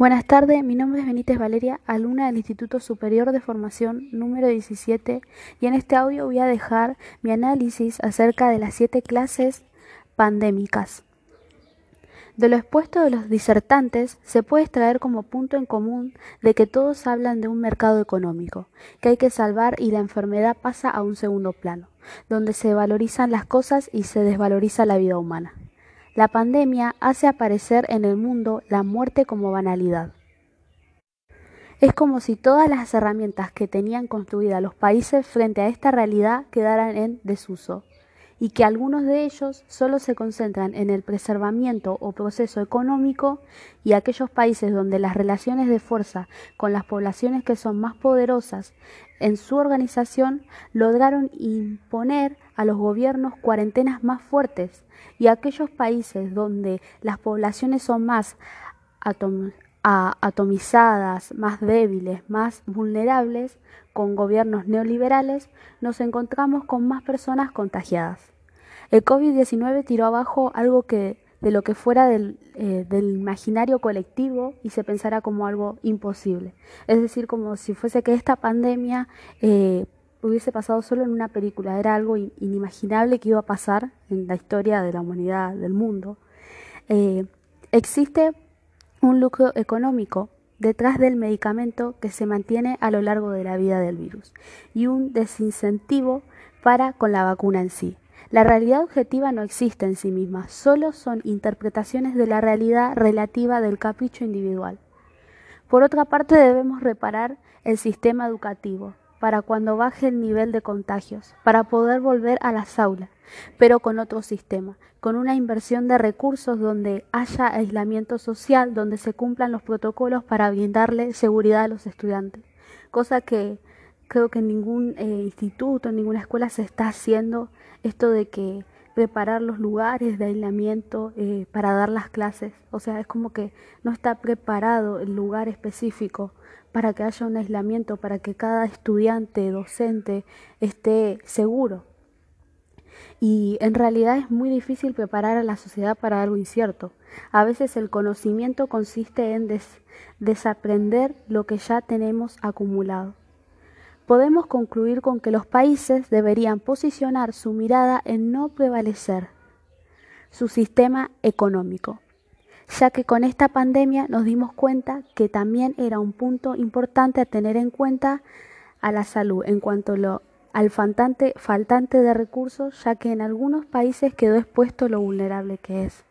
Buenas tardes, mi nombre es Benítez Valeria, alumna del Instituto Superior de Formación número 17 y en este audio voy a dejar mi análisis acerca de las siete clases pandémicas. De lo expuesto de los disertantes se puede extraer como punto en común de que todos hablan de un mercado económico, que hay que salvar y la enfermedad pasa a un segundo plano, donde se valorizan las cosas y se desvaloriza la vida humana. La pandemia hace aparecer en el mundo la muerte como banalidad. Es como si todas las herramientas que tenían construidas los países frente a esta realidad quedaran en desuso, y que algunos de ellos solo se concentran en el preservamiento o proceso económico y aquellos países donde las relaciones de fuerza con las poblaciones que son más poderosas en su organización lograron imponer a los gobiernos cuarentenas más fuertes y aquellos países donde las poblaciones son más atomizadas, más débiles, más vulnerables, con gobiernos neoliberales, nos encontramos con más personas contagiadas. El COVID-19 tiró abajo algo que de lo que fuera del, eh, del, imaginario colectivo y se pensara como algo imposible. Es decir, como si fuese que esta pandemia eh, hubiese pasado solo en una película, era algo inimaginable que iba a pasar en la historia de la humanidad, del mundo. Eh, existe un lucro económico detrás del medicamento que se mantiene a lo largo de la vida del virus y un desincentivo para con la vacuna en sí. La realidad objetiva no existe en sí misma, solo son interpretaciones de la realidad relativa del capricho individual. Por otra parte, debemos reparar el sistema educativo, para cuando baje el nivel de contagios, para poder volver a las aulas, pero con otro sistema, con una inversión de recursos donde haya aislamiento social, donde se cumplan los protocolos para brindarle seguridad a los estudiantes, cosa que creo que en ningún eh, instituto, en ninguna escuela se está haciendo esto de que preparar los lugares de aislamiento eh, para dar las clases. O sea, es como que no está preparado el lugar específico para que haya un aislamiento, para que cada estudiante, docente esté seguro. Y en realidad es muy difícil preparar a la sociedad para algo incierto. A veces el conocimiento consiste en desaprender lo que ya tenemos acumulado podemos concluir con que los países deberían posicionar su mirada en no prevalecer su sistema económico, ya que con esta pandemia nos dimos cuenta que también era un punto importante a tener en cuenta a la salud en cuanto al faltante, faltante de recursos, ya que en algunos países quedó expuesto lo vulnerable que es.